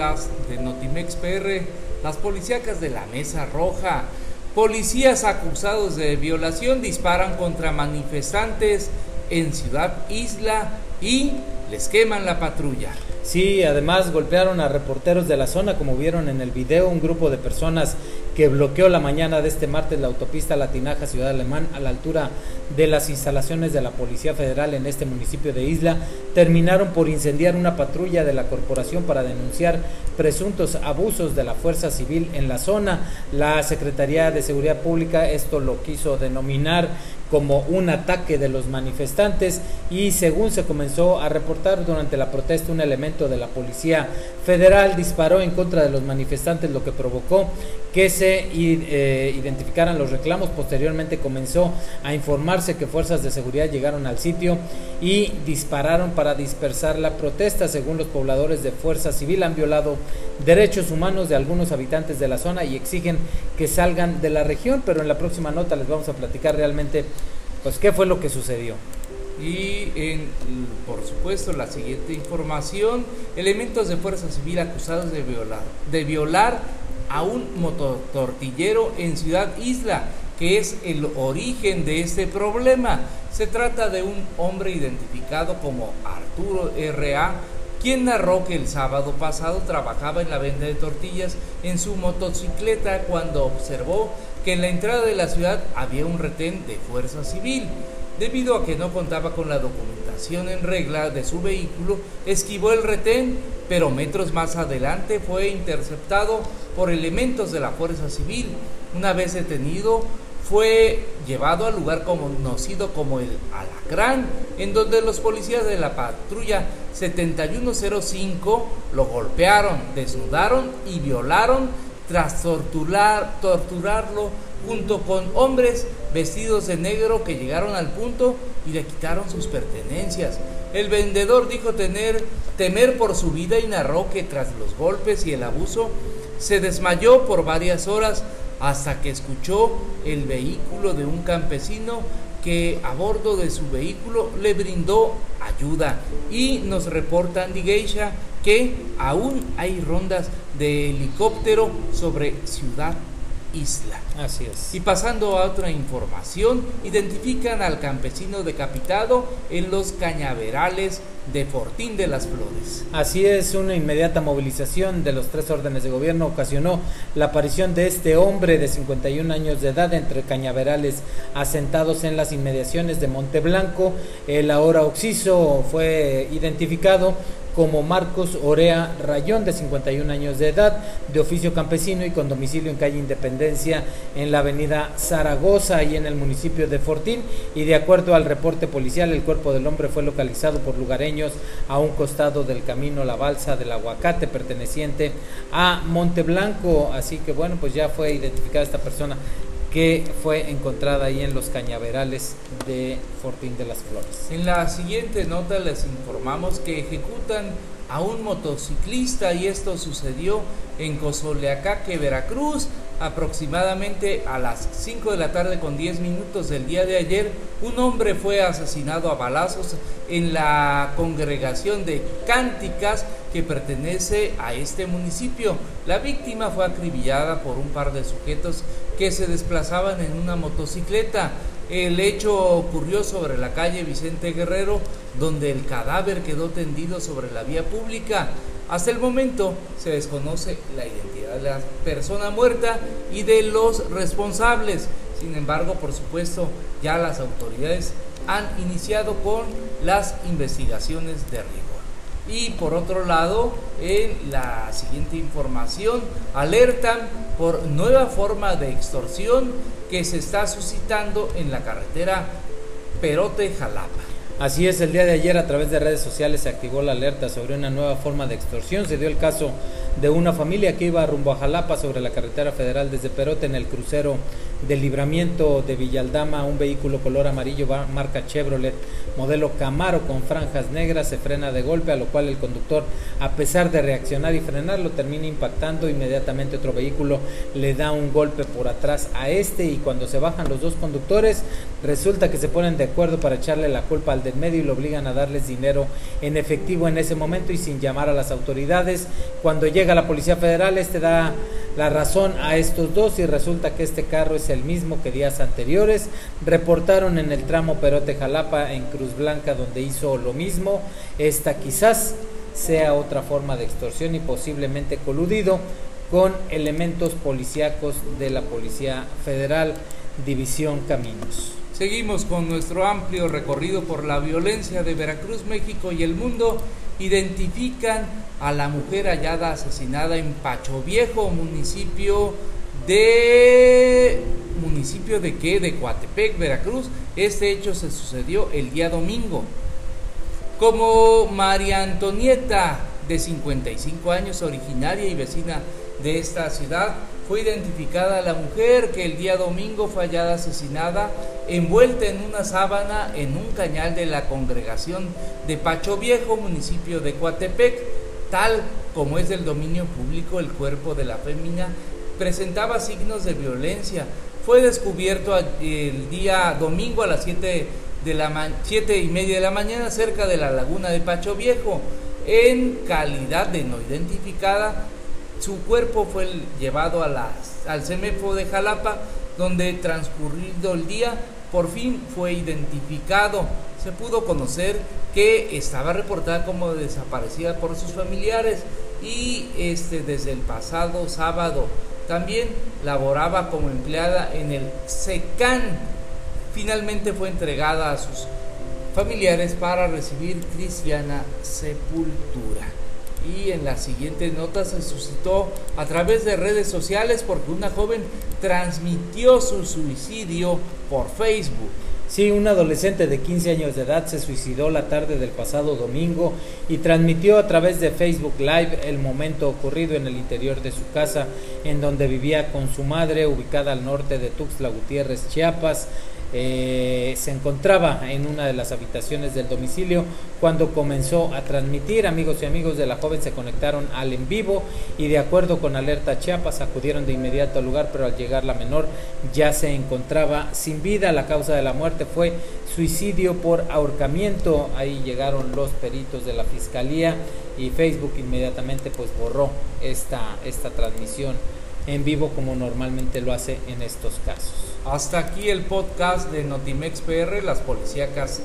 de Notimex PR, las policíacas de la Mesa Roja. Policías acusados de violación disparan contra manifestantes en Ciudad Isla y les queman la patrulla. Sí, además golpearon a reporteros de la zona, como vieron en el video, un grupo de personas que bloqueó la mañana de este martes la autopista Latinaja Ciudad Alemán a la altura de las instalaciones de la Policía Federal en este municipio de Isla, terminaron por incendiar una patrulla de la corporación para denunciar presuntos abusos de la fuerza civil en la zona. La Secretaría de Seguridad Pública esto lo quiso denominar como un ataque de los manifestantes y según se comenzó a reportar durante la protesta un elemento de la Policía Federal disparó en contra de los manifestantes lo que provocó que se eh, identificaran los reclamos. Posteriormente comenzó a informarse que fuerzas de seguridad llegaron al sitio y dispararon para dispersar la protesta. Según los pobladores de Fuerza Civil han violado derechos humanos de algunos habitantes de la zona y exigen que salgan de la región, pero en la próxima nota les vamos a platicar realmente pues qué fue lo que sucedió. Y en, por supuesto, la siguiente información, elementos de fuerza civil acusados de violar, de violar a un mototortillero en Ciudad Isla, que es el origen de este problema. Se trata de un hombre identificado como Arturo R.A., quien narró que el sábado pasado trabajaba en la venta de tortillas en su motocicleta cuando observó que en la entrada de la ciudad había un retén de fuerza civil. Debido a que no contaba con la documentación en regla de su vehículo, esquivó el retén, pero metros más adelante fue interceptado por elementos de la Fuerza Civil. Una vez detenido, fue llevado al lugar conocido como el Alacrán, en donde los policías de la patrulla 7105 lo golpearon, desnudaron y violaron tras torturar, torturarlo junto con hombres vestidos de negro que llegaron al punto y le quitaron sus pertenencias. El vendedor dijo tener temer por su vida y narró que tras los golpes y el abuso se desmayó por varias horas hasta que escuchó el vehículo de un campesino que a bordo de su vehículo le brindó ayuda. Y nos reporta Andy Geisha que aún hay rondas de helicóptero sobre Ciudad Isla. Así es. Y pasando a otra información, identifican al campesino decapitado en los cañaverales de Fortín de las Flores. Así es, una inmediata movilización de los tres órdenes de gobierno ocasionó la aparición de este hombre de 51 años de edad entre cañaverales asentados en las inmediaciones de Monteblanco. El ahora Oxiso fue identificado como Marcos Orea Rayón, de 51 años de edad, de oficio campesino y con domicilio en calle Independencia en la avenida Zaragoza y en el municipio de Fortín. Y de acuerdo al reporte policial, el cuerpo del hombre fue localizado por lugareños a un costado del camino La Balsa del Aguacate, perteneciente a Monteblanco. Así que bueno, pues ya fue identificada esta persona que fue encontrada ahí en los cañaverales de Fortín de las Flores. En la siguiente nota les informamos que ejecutan a un motociclista y esto sucedió en Cozoleacaque, Veracruz, aproximadamente a las 5 de la tarde con 10 minutos del día de ayer. Un hombre fue asesinado a balazos en la congregación de Cánticas que pertenece a este municipio. La víctima fue acribillada por un par de sujetos que se desplazaban en una motocicleta. El hecho ocurrió sobre la calle Vicente Guerrero, donde el cadáver quedó tendido sobre la vía pública. Hasta el momento se desconoce la identidad de la persona muerta y de los responsables. Sin embargo, por supuesto, ya las autoridades han iniciado con las investigaciones de rigor. Y por otro lado, en la siguiente información, alertan por nueva forma de extorsión que se está suscitando en la carretera Perote-Jalapa. Así es, el día de ayer a través de redes sociales se activó la alerta sobre una nueva forma de extorsión. Se dio el caso de una familia que iba rumbo a Jalapa sobre la carretera federal desde Perote en el crucero del libramiento de Villaldama, un vehículo color amarillo marca Chevrolet modelo Camaro con franjas negras se frena de golpe, a lo cual el conductor, a pesar de reaccionar y frenar, lo termina impactando. Inmediatamente otro vehículo le da un golpe por atrás a este y cuando se bajan los dos conductores, resulta que se ponen de acuerdo para echarle la culpa al del medio y lo obligan a darles dinero en efectivo en ese momento y sin llamar a las autoridades. Cuando ya llega la Policía Federal, este da la razón a estos dos y resulta que este carro es el mismo que días anteriores. Reportaron en el tramo Perote Jalapa en Cruz Blanca donde hizo lo mismo. Esta quizás sea otra forma de extorsión y posiblemente coludido con elementos policíacos de la Policía Federal, División Caminos. Seguimos con nuestro amplio recorrido por la violencia de Veracruz, México y el mundo. Identifican a la mujer hallada asesinada en Pacho Viejo, municipio de municipio de qué? De Coatepec, Veracruz. Este hecho se sucedió el día domingo. Como María Antonieta, de 55 años, originaria y vecina de esta ciudad, fue identificada la mujer que el día domingo fue hallada asesinada, envuelta en una sábana en un cañal de la congregación de Pacho Viejo, municipio de Coatepec. Tal como es del dominio público, el cuerpo de la fémina presentaba signos de violencia. Fue descubierto el día domingo a las 7 de la siete y media de la mañana cerca de la laguna de Pacho Viejo. En calidad de no identificada, su cuerpo fue llevado a al CEMEFO de Jalapa, donde transcurrido el día por fin fue identificado. Se pudo conocer que estaba reportada como desaparecida por sus familiares y este desde el pasado sábado también laboraba como empleada en el SECAN. Finalmente fue entregada a sus familiares para recibir cristiana sepultura. Y en la siguiente nota se suscitó a través de redes sociales porque una joven transmitió su suicidio por Facebook. Sí, un adolescente de 15 años de edad se suicidó la tarde del pasado domingo y transmitió a través de Facebook Live el momento ocurrido en el interior de su casa, en donde vivía con su madre, ubicada al norte de Tuxtla Gutiérrez, Chiapas. Eh, se encontraba en una de las habitaciones del domicilio cuando comenzó a transmitir. Amigos y amigos de la joven se conectaron al en vivo y de acuerdo con Alerta Chiapas acudieron de inmediato al lugar, pero al llegar la menor ya se encontraba sin vida. La causa de la muerte fue suicidio por ahorcamiento. Ahí llegaron los peritos de la fiscalía y Facebook inmediatamente pues borró esta, esta transmisión en vivo como normalmente lo hace en estos casos. Hasta aquí el podcast de Notimex PR, las policíacas